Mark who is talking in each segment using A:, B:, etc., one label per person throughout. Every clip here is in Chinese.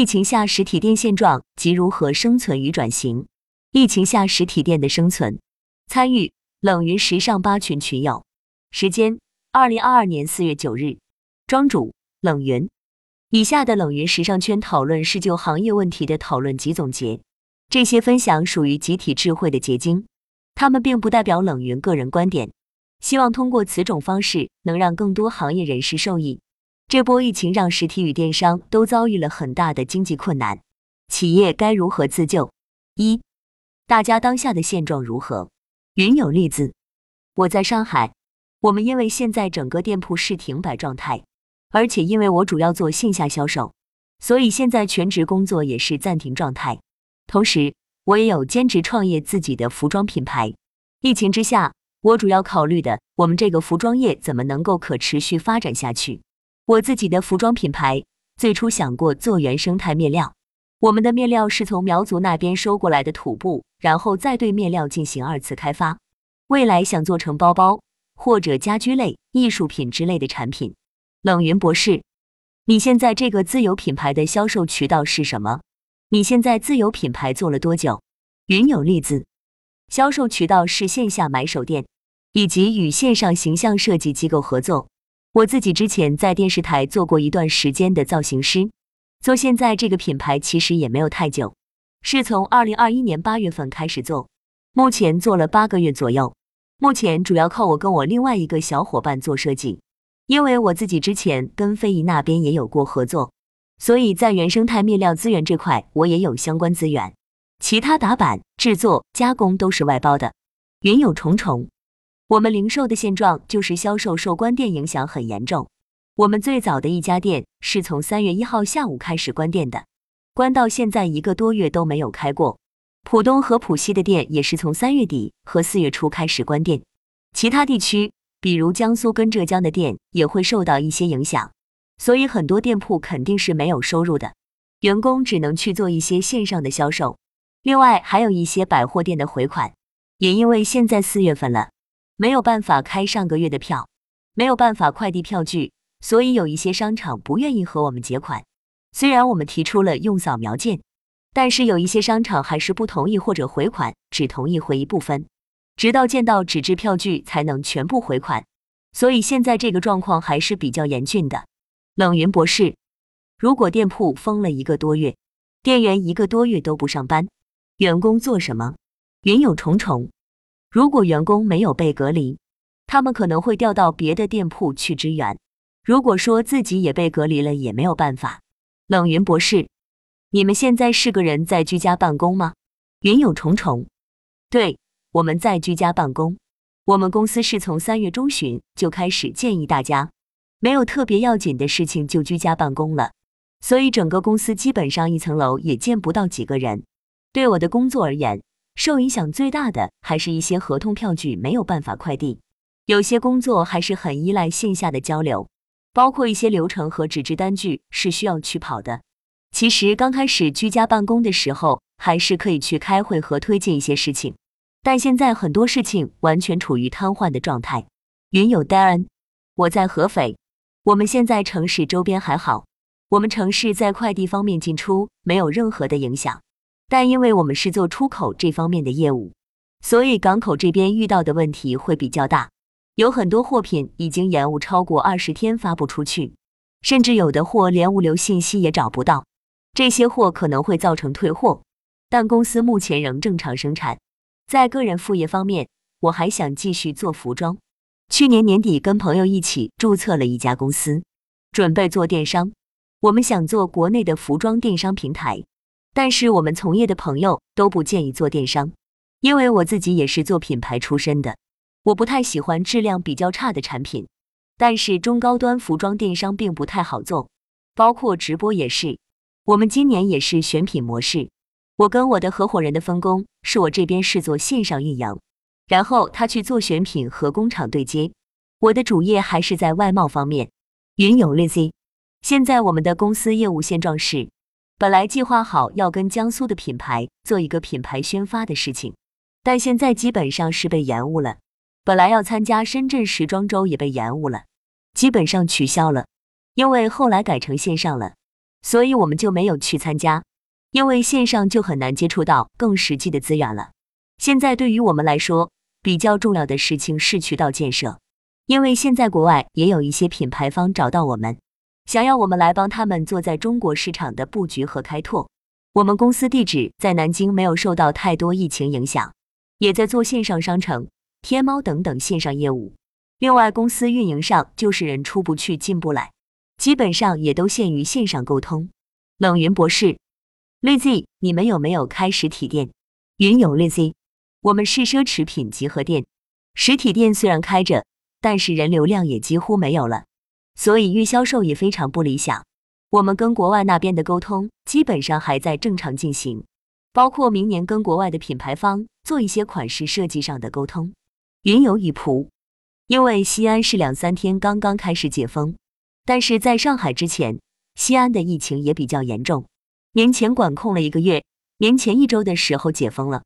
A: 疫情下实体店现状及如何生存与转型。疫情下实体店的生存。参与冷云时尚八群群友。时间：二零二二年四月九日。庄主：冷云。以下的冷云时尚圈讨论是就行业问题的讨论及总结，这些分享属于集体智慧的结晶，他们并不代表冷云个人观点。希望通过此种方式，能让更多行业人士受益。这波疫情让实体与电商都遭遇了很大的经济困难，企业该如何自救？一，大家当下的现状如何？云有例子，我在上海，我们因为现在整个店铺是停摆状态，而且因为我主要做线下销售，所以现在全职工作也是暂停状态。同时，我也有兼职创业自己的服装品牌。疫情之下，我主要考虑的，我们这个服装业怎么能够可持续发展下去？我自己的服装品牌最初想过做原生态面料，我们的面料是从苗族那边收过来的土布，然后再对面料进行二次开发。未来想做成包包或者家居类、艺术品之类的产品。冷云博士，你现在这个自有品牌的销售渠道是什么？你现在自有品牌做了多久？云有例子，销售渠道是线下买手店，以及与线上形象设计机构合作。我自己之前在电视台做过一段时间的造型师，做现在这个品牌其实也没有太久，是从二零二一年八月份开始做，目前做了八个月左右。目前主要靠我跟我另外一个小伙伴做设计，因为我自己之前跟非遗那边也有过合作，所以在原生态面料资源这块我也有相关资源，其他打版、制作、加工都是外包的。云有重重。我们零售的现状就是销售受关店影响很严重。我们最早的一家店是从三月一号下午开始关店的，关到现在一个多月都没有开过。浦东和浦西的店也是从三月底和四月初开始关店。其他地区，比如江苏跟浙江的店也会受到一些影响，所以很多店铺肯定是没有收入的，员工只能去做一些线上的销售。另外还有一些百货店的回款，也因为现在四月份了。没有办法开上个月的票，没有办法快递票据，所以有一些商场不愿意和我们结款。虽然我们提出了用扫描件，但是有一些商场还是不同意或者回款，只同意回一部分，直到见到纸质票据才能全部回款。所以现在这个状况还是比较严峻的。冷云博士，如果店铺封了一个多月，店员一个多月都不上班，员工做什么？云有重重。如果员工没有被隔离，他们可能会调到别的店铺去支援。如果说自己也被隔离了，也没有办法。冷云博士，你们现在是个人在居家办公吗？云有重重，对，我们在居家办公。我们公司是从三月中旬就开始建议大家，没有特别要紧的事情就居家办公了，所以整个公司基本上一层楼也见不到几个人。对我的工作而言。受影响最大的还是一些合同票据没有办法快递，有些工作还是很依赖线下的交流，包括一些流程和纸质单据是需要去跑的。其实刚开始居家办公的时候，还是可以去开会和推进一些事情，但现在很多事情完全处于瘫痪的状态。云有 Darren，我在合肥，我们现在城市周边还好，我们城市在快递方面进出没有任何的影响。但因为我们是做出口这方面的业务，所以港口这边遇到的问题会比较大，有很多货品已经延误超过二十天发不出去，甚至有的货连物流信息也找不到，这些货可能会造成退货。但公司目前仍正常生产。在个人副业方面，我还想继续做服装。去年年底跟朋友一起注册了一家公司，准备做电商。我们想做国内的服装电商平台。但是我们从业的朋友都不建议做电商，因为我自己也是做品牌出身的，我不太喜欢质量比较差的产品。但是中高端服装电商并不太好做，包括直播也是。我们今年也是选品模式，我跟我的合伙人的分工是我这边是做线上运营，然后他去做选品和工厂对接。我的主业还是在外贸方面。云有 Lazy，现在我们的公司业务现状是。本来计划好要跟江苏的品牌做一个品牌宣发的事情，但现在基本上是被延误了。本来要参加深圳时装周也被延误了，基本上取消了，因为后来改成线上了。所以我们就没有去参加，因为线上就很难接触到更实际的资源了。现在对于我们来说，比较重要的事情是渠道建设，因为现在国外也有一些品牌方找到我们，想要我们来帮他们做在中国市场的布局和开拓。我们公司地址在南京，没有受到太多疫情影响，也在做线上商城、天猫等等线上业务。另外，公司运营上就是人出不去，进不来，基本上也都限于线上沟通。冷云博士，Lazy，你们有没有开实体店？云有 Lazy。我们是奢侈品集合店，实体店虽然开着，但是人流量也几乎没有了，所以预销售也非常不理想。我们跟国外那边的沟通基本上还在正常进行，包括明年跟国外的品牌方做一些款式设计上的沟通。云游一仆，因为西安是两三天刚刚开始解封，但是在上海之前，西安的疫情也比较严重，年前管控了一个月，年前一周的时候解封了。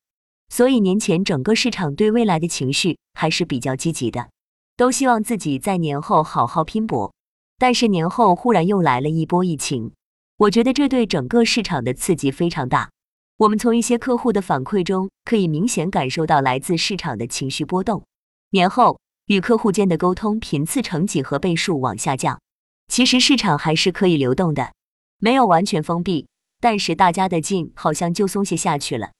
A: 所以年前整个市场对未来的情绪还是比较积极的，都希望自己在年后好好拼搏。但是年后忽然又来了一波疫情，我觉得这对整个市场的刺激非常大。我们从一些客户的反馈中可以明显感受到来自市场的情绪波动。年后与客户间的沟通频次成几何倍数往下降。其实市场还是可以流动的，没有完全封闭，但是大家的劲好像就松懈下去了。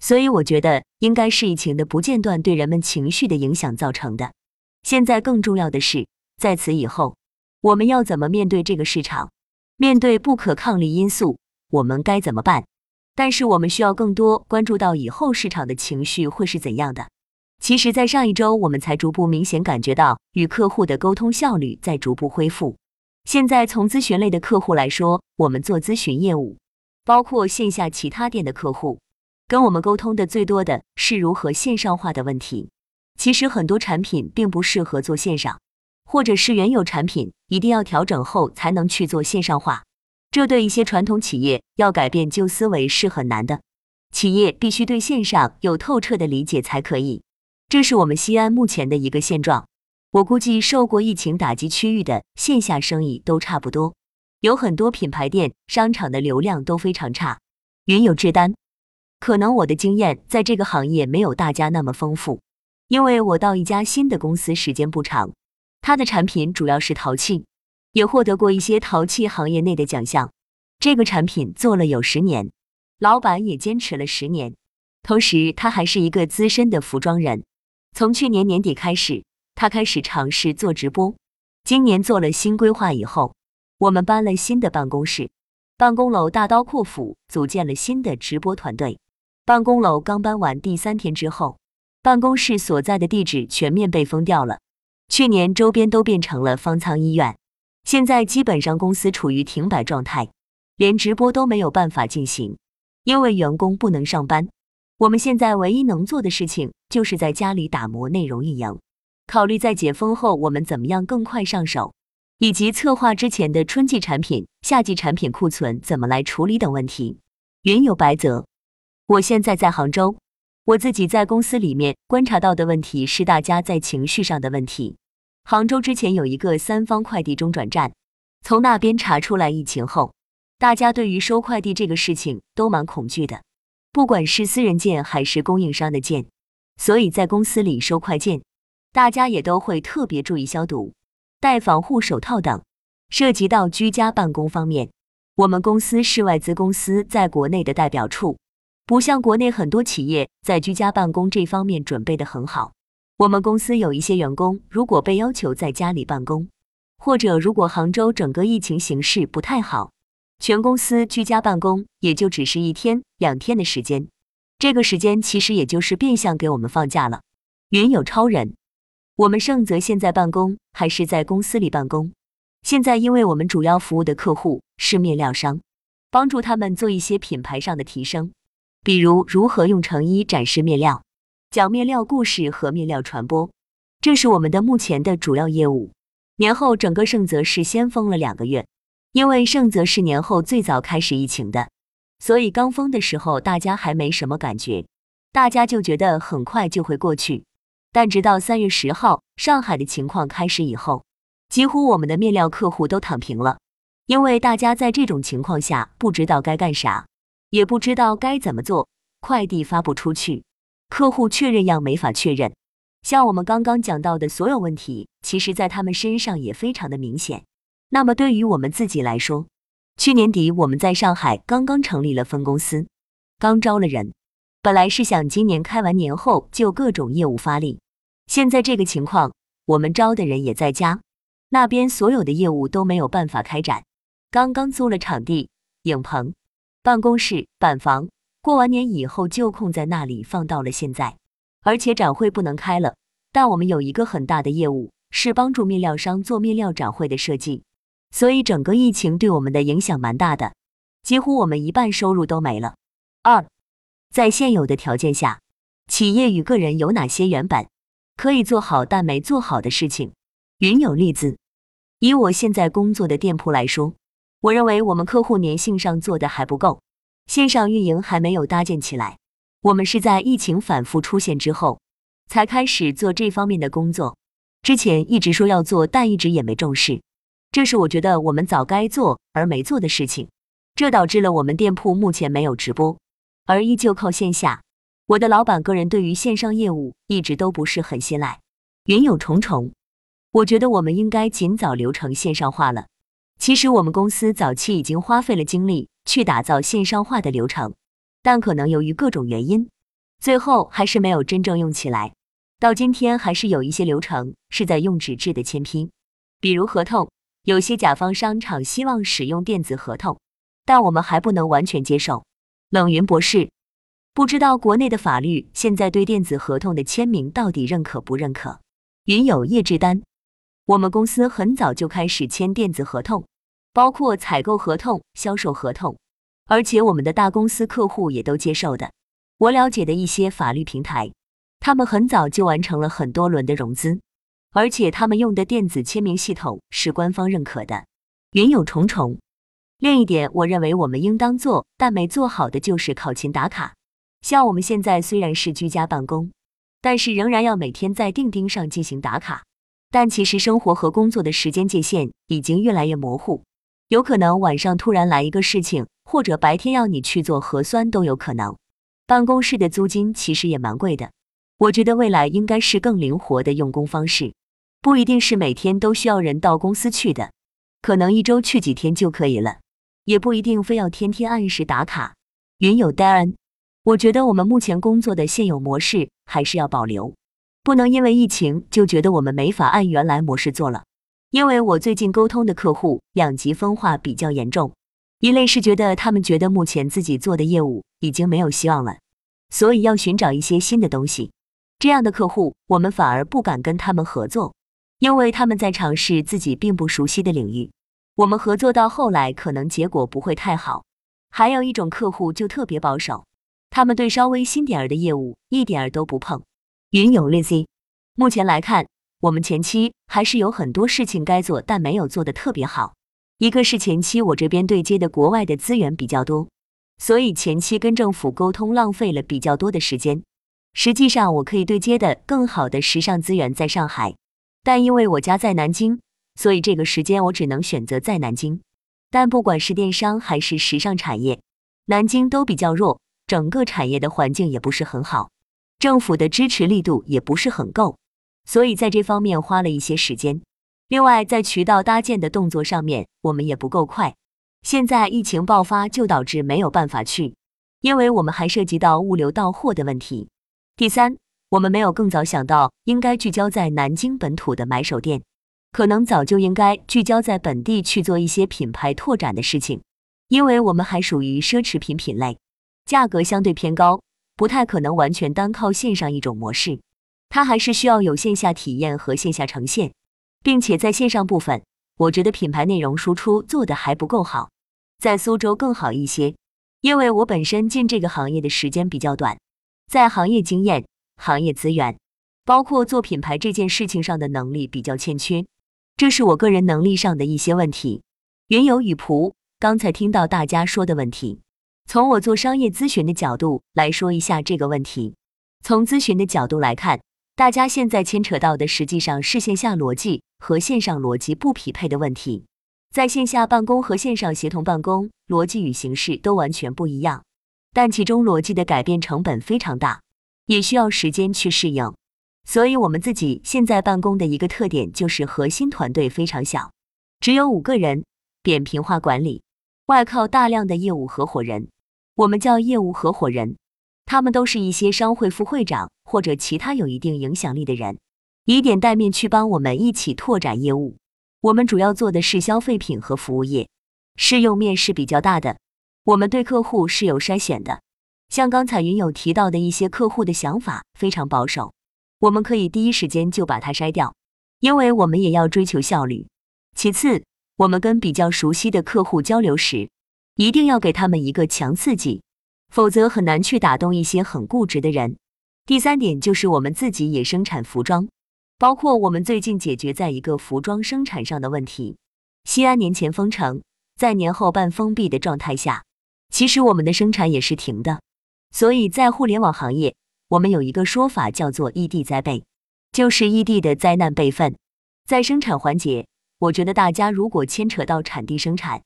A: 所以我觉得应该是疫情的不间断对人们情绪的影响造成的。现在更重要的是，在此以后，我们要怎么面对这个市场？面对不可抗力因素，我们该怎么办？但是我们需要更多关注到以后市场的情绪会是怎样的。其实，在上一周，我们才逐步明显感觉到与客户的沟通效率在逐步恢复。现在从咨询类的客户来说，我们做咨询业务，包括线下其他店的客户。跟我们沟通的最多的是如何线上化的问题。其实很多产品并不适合做线上，或者是原有产品一定要调整后才能去做线上化。这对一些传统企业要改变旧思维是很难的。企业必须对线上有透彻的理解才可以。这是我们西安目前的一个现状。我估计受过疫情打击区域的线下生意都差不多，有很多品牌店、商场的流量都非常差。云有志丹。可能我的经验在这个行业没有大家那么丰富，因为我到一家新的公司时间不长，它的产品主要是陶器，也获得过一些陶器行业内的奖项。这个产品做了有十年，老板也坚持了十年，同时他还是一个资深的服装人。从去年年底开始，他开始尝试做直播。今年做了新规划以后，我们搬了新的办公室，办公楼大刀阔斧组建了新的直播团队。办公楼刚搬完第三天之后，办公室所在的地址全面被封掉了。去年周边都变成了方舱医院，现在基本上公司处于停摆状态，连直播都没有办法进行，因为员工不能上班。我们现在唯一能做的事情就是在家里打磨内容运营，考虑在解封后我们怎么样更快上手，以及策划之前的春季产品、夏季产品库存怎么来处理等问题。云有白泽。我现在在杭州，我自己在公司里面观察到的问题是大家在情绪上的问题。杭州之前有一个三方快递中转站，从那边查出来疫情后，大家对于收快递这个事情都蛮恐惧的，不管是私人件还是供应商的件，所以在公司里收快件，大家也都会特别注意消毒、戴防护手套等。涉及到居家办公方面，我们公司是外资公司在国内的代表处。不像国内很多企业在居家办公这方面准备的很好。我们公司有一些员工，如果被要求在家里办公，或者如果杭州整个疫情形势不太好，全公司居家办公也就只是一天两天的时间。这个时间其实也就是变相给我们放假了。云有超人，我们盛泽现在办公还是在公司里办公？现在因为我们主要服务的客户是面料商，帮助他们做一些品牌上的提升。比如如何用成衣展示面料，讲面料故事和面料传播，这是我们的目前的主要业务。年后整个盛泽是先封了两个月，因为盛泽是年后最早开始疫情的，所以刚封的时候大家还没什么感觉，大家就觉得很快就会过去。但直到三月十号上海的情况开始以后，几乎我们的面料客户都躺平了，因为大家在这种情况下不知道该干啥，也不知道该怎么做，快递发不出去，客户确认样没法确认。像我们刚刚讲到的所有问题，其实在他们身上也非常的明显。那么对于我们自己来说，去年底我们在上海刚刚成立了分公司，刚招了人，本来是想今年开完年后就各种业务发力。现在这个情况，我们招的人也在家，那边所有的业务都没有办法开展。刚刚租了场地、影棚、办公室、板房，过完年以后就空在那里放到了现在。而且展会不能开了，但我们有一个很大的业务是帮助面料商做面料展会的设计，所以整个疫情对我们的影响蛮大的，几乎我们一半收入都没了。二，在现有的条件下，企业与个人有哪些原本可以做好但没做好的事情？云有例子。以我现在工作的店铺来说，我认为我们客户粘性上做的还不够，线上运营还没有搭建起来。我们是在疫情反复出现之后，才开始做这方面的工作。之前一直说要做，但一直也没重视。这是我觉得我们早该做而没做的事情，这导致了我们店铺目前没有直播，而依旧靠线下。我的老板个人对于线上业务一直都不是很信赖。云有重重，我觉得我们应该尽早流程线上化了。其实我们公司早期已经花费了精力去打造线上化的流程。但可能由于各种原因，最后还是没有真正用起来。到今天还是有一些流程是在用纸质的签批，比如合同，有些甲方商场希望使用电子合同，但我们还不能完全接受。冷云博士，不知道国内的法律现在对电子合同的签名到底认可不认可？云有叶志丹，我们公司很早就开始签电子合同，包括采购合同、销售合同。而且我们的大公司客户也都接受的。我了解的一些法律平台，他们很早就完成了很多轮的融资，而且他们用的电子签名系统是官方认可的。云有重重。另一点，我认为我们应当做但没做好的就是考勤打卡。像我们现在虽然是居家办公，但是仍然要每天在钉钉上进行打卡。但其实生活和工作的时间界限已经越来越模糊，有可能晚上突然来一个事情。或者白天要你去做核酸都有可能。办公室的租金其实也蛮贵的。我觉得未来应该是更灵活的用工方式，不一定是每天都需要人到公司去的，可能一周去几天就可以了，也不一定非要天天按时打卡。云有 Darren，我觉得我们目前工作的现有模式还是要保留，不能因为疫情就觉得我们没法按原来模式做了。因为我最近沟通的客户两极分化比较严重。一类是觉得他们觉得目前自己做的业务已经没有希望了，所以要寻找一些新的东西。这样的客户，我们反而不敢跟他们合作，因为他们在尝试自己并不熟悉的领域，我们合作到后来可能结果不会太好。还有一种客户就特别保守，他们对稍微新点儿的业务一点儿都不碰。云有 Lazy，目前来看，我们前期还是有很多事情该做，但没有做的特别好。一个是前期我这边对接的国外的资源比较多，所以前期跟政府沟通浪费了比较多的时间。实际上我可以对接的更好的时尚资源在上海，但因为我家在南京，所以这个时间我只能选择在南京。但不管是电商还是时尚产业，南京都比较弱，整个产业的环境也不是很好，政府的支持力度也不是很够，所以在这方面花了一些时间。另外，在渠道搭建的动作上面，我们也不够快。现在疫情爆发，就导致没有办法去，因为我们还涉及到物流到货的问题。第三，我们没有更早想到应该聚焦在南京本土的买手店，可能早就应该聚焦在本地去做一些品牌拓展的事情，因为我们还属于奢侈品品类，价格相对偏高，不太可能完全单靠线上一种模式，它还是需要有线下体验和线下呈现。并且在线上部分，我觉得品牌内容输出做的还不够好，在苏州更好一些。因为我本身进这个行业的时间比较短，在行业经验、行业资源，包括做品牌这件事情上的能力比较欠缺，这是我个人能力上的一些问题。云游雨仆，刚才听到大家说的问题，从我做商业咨询的角度来说一下这个问题。从咨询的角度来看。大家现在牵扯到的实际上是线下逻辑和线上逻辑不匹配的问题。在线下办公和线上协同办公逻辑与形式都完全不一样，但其中逻辑的改变成本非常大，也需要时间去适应。所以，我们自己现在办公的一个特点就是核心团队非常小，只有五个人，扁平化管理，外靠大量的业务合伙人，我们叫业务合伙人，他们都是一些商会副会长或者其他有一定影响力的人，以点带面去帮我们一起拓展业务。我们主要做的是消费品和服务业，适用面是比较大的。我们对客户是有筛选的，像刚才云友提到的一些客户的想法非常保守，我们可以第一时间就把它筛掉，因为我们也要追求效率。其次，我们跟比较熟悉的客户交流时，一定要给他们一个强刺激，否则很难去打动一些很固执的人。第三点就是我们自己也生产服装。包括我们最近解决在一个服装生产上的问题。西安年前封城，在年后半封闭的状态下，其实我们的生产也是停的。所以在互联网行业，我们有一个说法叫做异地灾备，就是异地的灾难备份。在生产环节，我觉得大家如果牵扯到产地生产，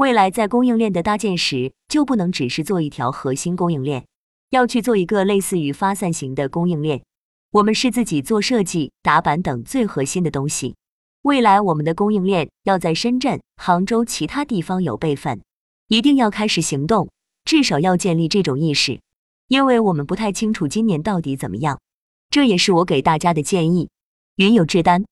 A: 未来在供应链的搭建时，就不能只是做一条核心供应链，要去做一个类似于发散型的供应链。我们是自己做设计、打板等最核心的东西。未来我们的供应链要在深圳、杭州其他地方有备份，一定要开始行动，至少要建立这种意识，因为我们不太清楚今年到底怎么样。这也是我给大家的建议。云有志丹，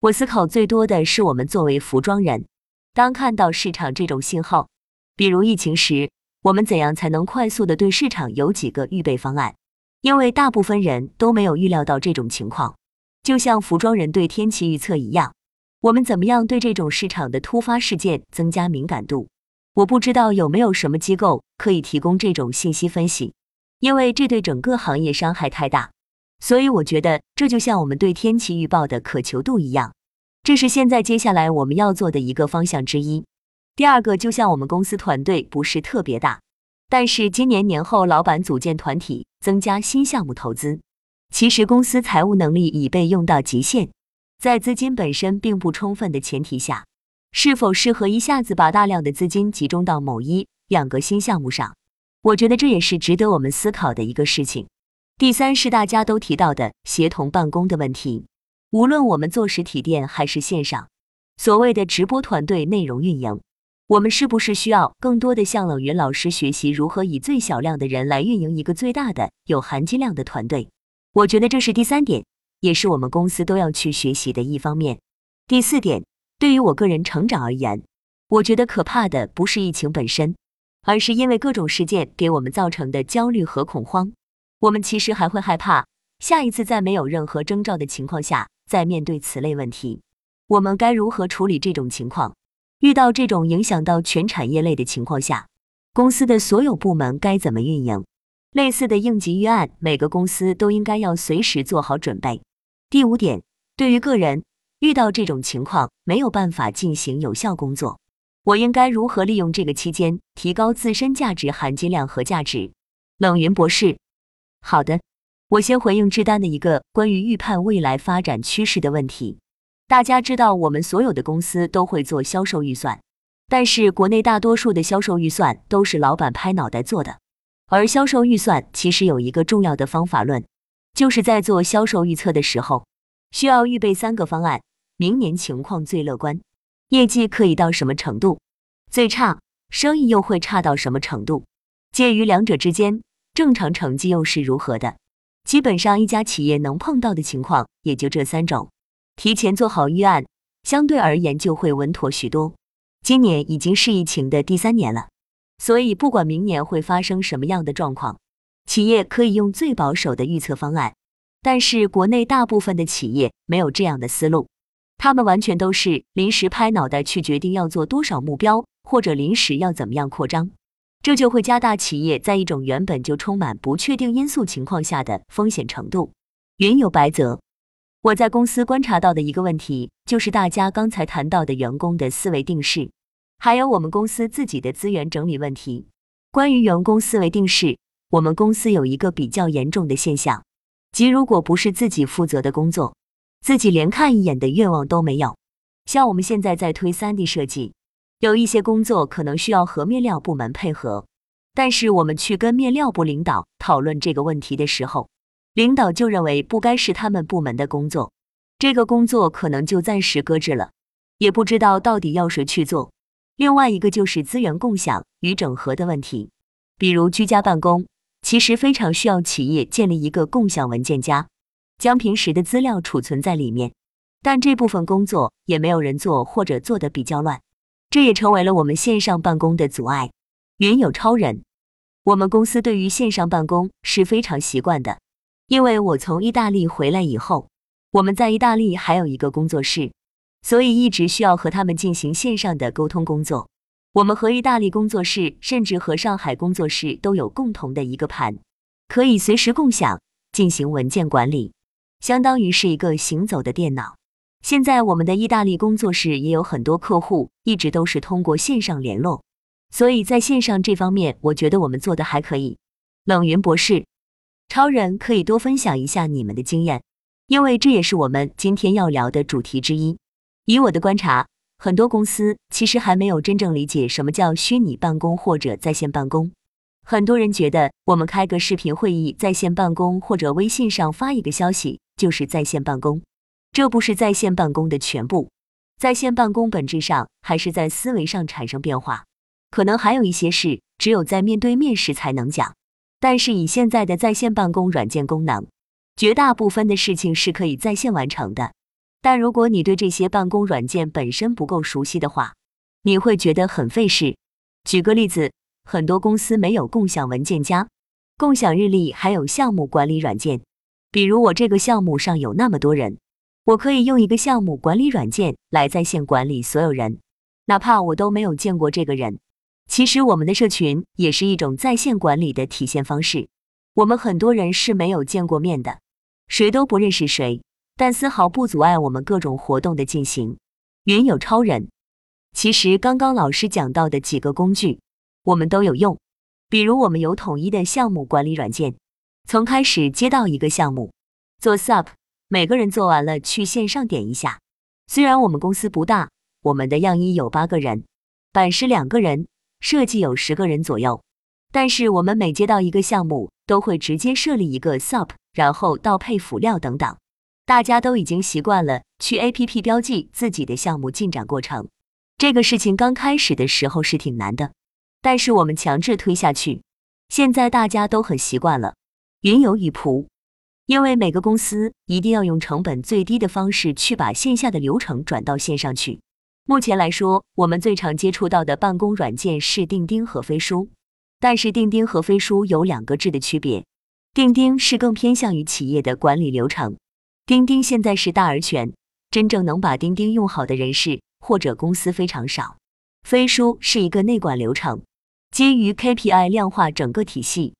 A: 我思考最多的是我们作为服装人，当看到市场这种信号，比如疫情时，我们怎样才能快速的对市场有几个预备方案？因为大部分人都没有预料到这种情况，就像服装人对天气预测一样，我们怎么样对这种市场的突发事件增加敏感度？我不知道有没有什么机构可以提供这种信息分析，因为这对整个行业伤害太大。所以我觉得这就像我们对天气预报的渴求度一样，这是现在接下来我们要做的一个方向之一。第二个，就像我们公司团队不是特别大。但是今年年后，老板组建团体，增加新项目投资。其实公司财务能力已被用到极限，在资金本身并不充分的前提下，是否适合一下子把大量的资金集中到某一两个新项目上？我觉得这也是值得我们思考的一个事情。第三是大家都提到的协同办公的问题，无论我们做实体店还是线上，所谓的直播团队内容运营。我们是不是需要更多的向冷云老师学习如何以最小量的人来运营一个最大的有含金量的团队？我觉得这是第三点，也是我们公司都要去学习的一方面。第四点，对于我个人成长而言，我觉得可怕的不是疫情本身，而是因为各种事件给我们造成的焦虑和恐慌。我们其实还会害怕下一次在没有任何征兆的情况下在面对此类问题，我们该如何处理这种情况？遇到这种影响到全产业类的情况下，公司的所有部门该怎么运营？类似的应急预案，每个公司都应该要随时做好准备。第五点，对于个人遇到这种情况没有办法进行有效工作，我应该如何利用这个期间提高自身价值含金量和价值？冷云博士，好的，我先回应志丹的一个关于预判未来发展趋势的问题。大家知道，我们所有的公司都会做销售预算，但是国内大多数的销售预算都是老板拍脑袋做的。而销售预算其实有一个重要的方法论，就是在做销售预测的时候，需要预备三个方案：明年情况最乐观，业绩可以到什么程度；最差，生意又会差到什么程度；介于两者之间，正常成绩又是如何的。基本上一家企业能碰到的情况也就这三种。提前做好预案，相对而言就会稳妥许多。今年已经是疫情的第三年了，所以不管明年会发生什么样的状况，企业可以用最保守的预测方案。但是国内大部分的企业没有这样的思路，他们完全都是临时拍脑袋去决定要做多少目标，或者临时要怎么样扩张，这就会加大企业在一种原本就充满不确定因素情况下的风险程度。云有白泽。我在公司观察到的一个问题，就是大家刚才谈到的员工的思维定势，还有我们公司自己的资源整理问题。关于员工思维定势，我们公司有一个比较严重的现象，即如果不是自己负责的工作，自己连看一眼的愿望都没有。像我们现在在推 3D 设计，有一些工作可能需要和面料部门配合，但是我们去跟面料部领导讨论这个问题的时候，领导就认为不该是他们部门的工作，这个工作可能就暂时搁置了，也不知道到底要谁去做。另外一个就是资源共享与整合的问题，比如居家办公，其实非常需要企业建立一个共享文件夹，将平时的资料储存在里面。但这部分工作也没有人做，或者做的比较乱，这也成为了我们线上办公的阻碍。云有超人，我们公司对于线上办公是非常习惯的，因为我从意大利回来以后，我们在意大利还有一个工作室。所以一直需要和他们进行线上的沟通工作。我们和意大利工作室，甚至和上海工作室都有共同的一个盘，可以随时共享进行文件管理，相当于是一个行走的电脑。现在我们的意大利工作室也有很多客户，一直都是通过线上联络，所以在线上这方面，我觉得我们做的还可以。冷云博士，超人可以多分享一下你们的经验，因为这也是我们今天要聊的主题之一。以我的观察，很多公司其实还没有真正理解什么叫虚拟办公或者在线办公。很多人觉得我们开个视频会议在线办公，或者微信上发一个消息就是在线办公，这不是在线办公的全部。在线办公本质上还是在思维上产生变化，可能还有一些事只有在面对面时才能讲。但是以现在的在线办公软件功能，绝大部分的事情是可以在线完成的。但如果你对这些办公软件本身不够熟悉的话，你会觉得很费事。举个例子，很多公司没有共享文件夹、共享日历，还有项目管理软件。比如我这个项目上有那么多人，我可以用一个项目管理软件来在线管理所有人，哪怕我都没有见过这个人。其实我们的社群也是一种在线管理的体现方式。我们很多人是没有见过面的，谁都不认识谁。但丝毫不阻碍我们各种活动的进行。云有超人，其实刚刚老师讲到的几个工具，我们都有用。比如我们有统一的项目管理软件，从开始接到一个项目，做 SUP，每个人做完了去线上点一下。虽然我们公司不大，我们的样衣有八个人，版师两个人，设计有十个人左右，但是我们每接到一个项目，都会直接设立一个 SUP，然后倒配辅料等等。大家都已经习惯了去 APP 标记自己的项目进展过程，这个事情刚开始的时候是挺难的，但是我们强制推下去，现在大家都很习惯了。云游雨仆，因为每个公司一定要用成本最低的方式去把线下的流程转到线上去。目前来说，我们最常接触到的办公软件是钉钉和飞书，但是钉钉和飞书有两个质的区别，钉钉是更偏向于企业的管理流程。钉钉现在是大而全，真正能把钉钉用好的人士或者公司非常少。飞书是一个内管流程，基于 KPI 量化整个体系。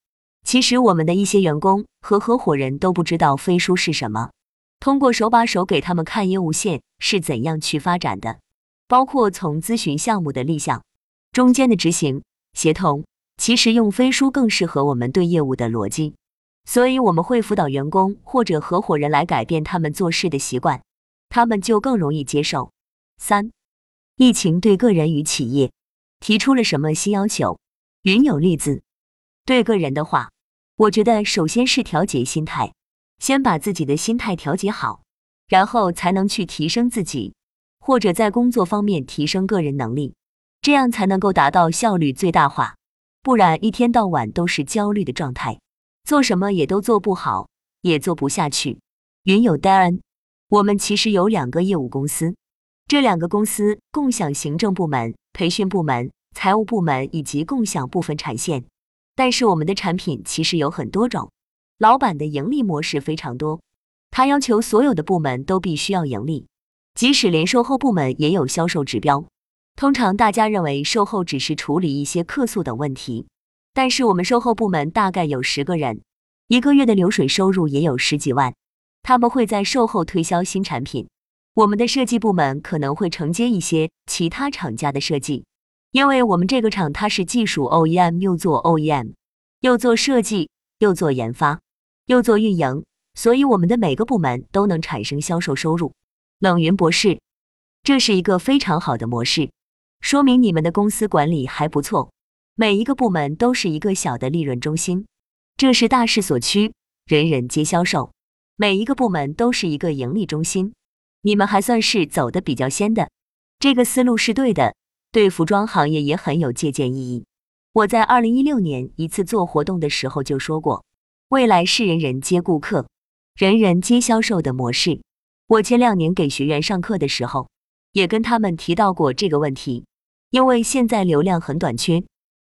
A: 其实我们的一些员工和合伙人都不知道飞书是什么，通过手把手给他们看业务线是怎样去发展的，包括从咨询项目的立项，中间的执行、协同，其实用飞书更适合我们对业务的逻辑。所以我们会辅导员工或者合伙人来改变他们做事的习惯，他们就更容易接受。三，疫情对个人与企业提出了什么新要求？云有例子。对个人的话，我觉得首先是调节心态，先把自己的心态调节好，然后才能去提升自己，或者在工作方面提升个人能力，这样才能够达到效率最大化。不然一天到晚都是焦虑的状态。做什么也都做不好，也做不下去。云有 Darren，我们其实有两个业务公司，这两个公司共享行政部门、培训部门、财务部门以及共享部分产线。但是我们的产品其实有很多种，老板的盈利模式非常多，他要求所有的部门都必须要盈利，即使连售后部门也有销售指标。通常大家认为售后只是处理一些客诉等问题。但是我们售后部门大概有十个人，一个月的流水收入也有十几万。他们会在售后推销新产品。我们的设计部门可能会承接一些其他厂家的设计，因为我们这个厂它是技术 OEM，又做 OEM，又做设计，又做研发，又做运营，所以我们的每个部门都能产生销售收入。冷云博士，这是一个非常好的模式。说明你们的公司管理还不错，每一个部门都是一个小的利润中心，这是大势所趋，人人皆销售，每一个部门都是一个盈利中心，你们还算是走的比较先的，这个思路是对的，对服装行业也很有借鉴意义。我在二零一六年一次做活动的时候就说过，未来是人人皆顾客。人人皆销售的模式，我前两年给学员上课的时候，也跟他们提到过这个问题。因为现在流量很短缺，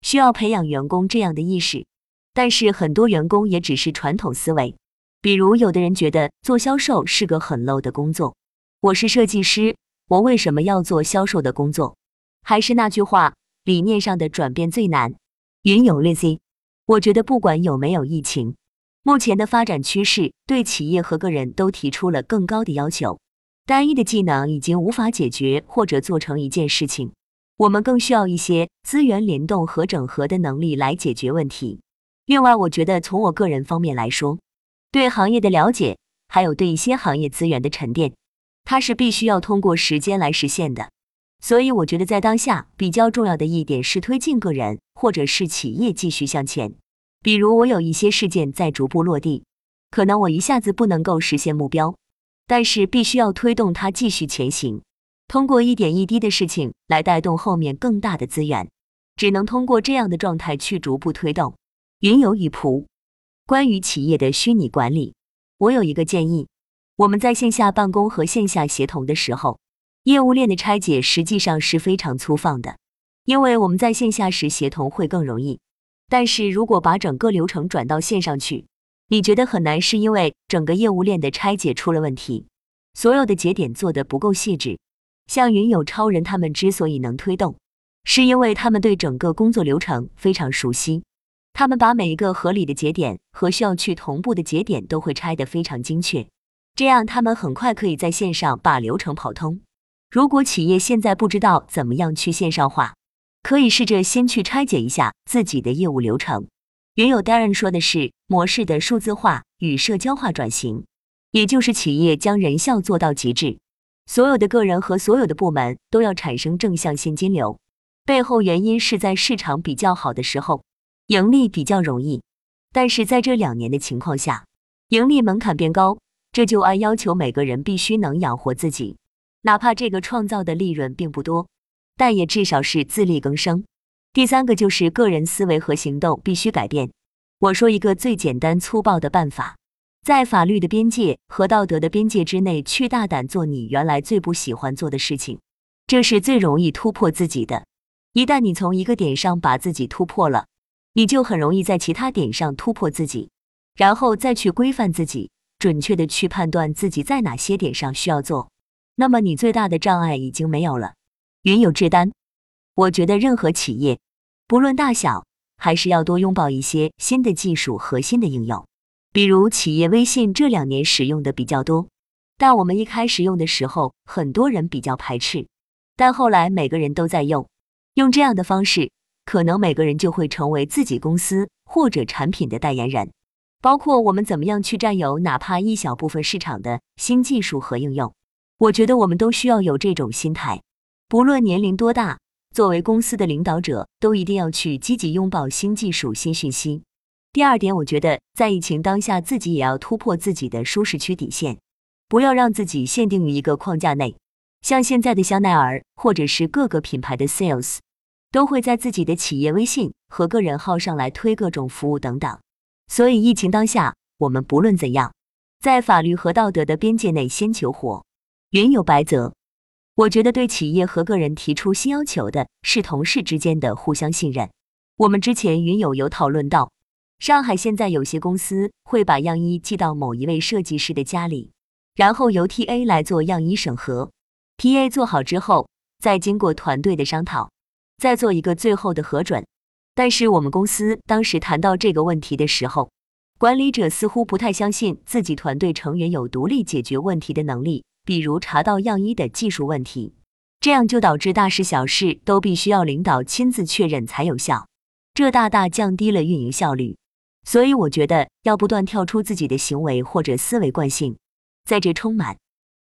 A: 需要培养员工这样的意识。但是很多员工也只是传统思维，比如有的人觉得做销售是个很 low 的工作。我是设计师，我为什么要做销售的工作？还是那句话，理念上的转变最难。云有 lazy，我觉得不管有没有疫情。目前的发展趋势对企业和个人都提出了更高的要求，单一的技能已经无法解决或者做成一件事情，我们更需要一些资源联动和整合的能力来解决问题。另外，我觉得从我个人方面来说，对行业的了解，还有对一些行业资源的沉淀，它是必须要通过时间来实现的。所以，我觉得在当下比较重要的一点是推进个人或者是企业继续向前。比如我有一些事件在逐步落地，可能我一下子不能够实现目标，但是必须要推动它继续前行。通过一点一滴的事情来带动后面更大的资源，只能通过这样的状态去逐步推动。云游雨仆，关于企业的虚拟管理，我有一个建议：我们在线下办公和线下协同的时候，业务链的拆解实际上是非常粗放的，因为我们在线下时协同会更容易。但是如果把整个流程转到线上去，你觉得很难，是因为整个业务链的拆解出了问题，所有的节点做的不够细致。像云友超人他们之所以能推动，是因为他们对整个工作流程非常熟悉，他们把每一个合理的节点和需要去同步的节点都会拆得非常精确，这样他们很快可以在线上把流程跑通。如果企业现在不知道怎么样去线上化，可以试着先去拆解一下自己的业务流程。原有 Darren 说的是模式的数字化与社交化转型，也就是企业将人效做到极致，所有的个人和所有的部门都要产生正向现金流。背后原因是在市场比较好的时候，盈利比较容易，但是在这两年的情况下，盈利门槛变高，这就按要求每个人必须能养活自己，哪怕这个创造的利润并不多。但也至少是自力更生。第三个就是个人思维和行动必须改变。我说一个最简单粗暴的办法，在法律的边界和道德的边界之内，去大胆做你原来最不喜欢做的事情，这是最容易突破自己的。一旦你从一个点上把自己突破了，你就很容易在其他点上突破自己，然后再去规范自己，准确的去判断自己在哪些点上需要做。那么你最大的障碍已经没有了。云有志丹，我觉得任何企业，不论大小，还是要多拥抱一些新的技术和新的应用。比如企业微信这两年使用的比较多，但我们一开始用的时候，很多人比较排斥，但后来每个人都在用。用这样的方式，可能每个人就会成为自己公司或者产品的代言人。包括我们怎么样去占有哪怕一小部分市场的新技术和应用，我觉得我们都需要有这种心态。不论年龄多大，作为公司的领导者，都一定要去积极拥抱新技术、新讯息。第二点，我觉得在疫情当下，自己也要突破自己的舒适区底线，不要让自己限定于一个框架内。像现在的香奈儿，或者是各个品牌的 sales，都会在自己的企业微信和个人号上来推各种服务等等。所以，疫情当下，我们不论怎样，在法律和道德的边界内先求活，云有白泽。我觉得对企业和个人提出新要求的是同事之间的互相信任。我们之前云友有讨论到，上海现在有些公司会把样衣寄到某一位设计师的家里，然后由 TA 来做样衣审核，TA 做好之后，再经过团队的商讨，再做一个最后的核准。但是我们公司当时谈到这个问题的时候，管理者似乎不太相信自己团队成员有独立解决问题的能力。比如查到样衣的技术问题，这样就导致大事小事都必须要领导亲自确认才有效，这大大降低了运营效率。所以我觉得要不断跳出自己的行为或者思维惯性，在这充满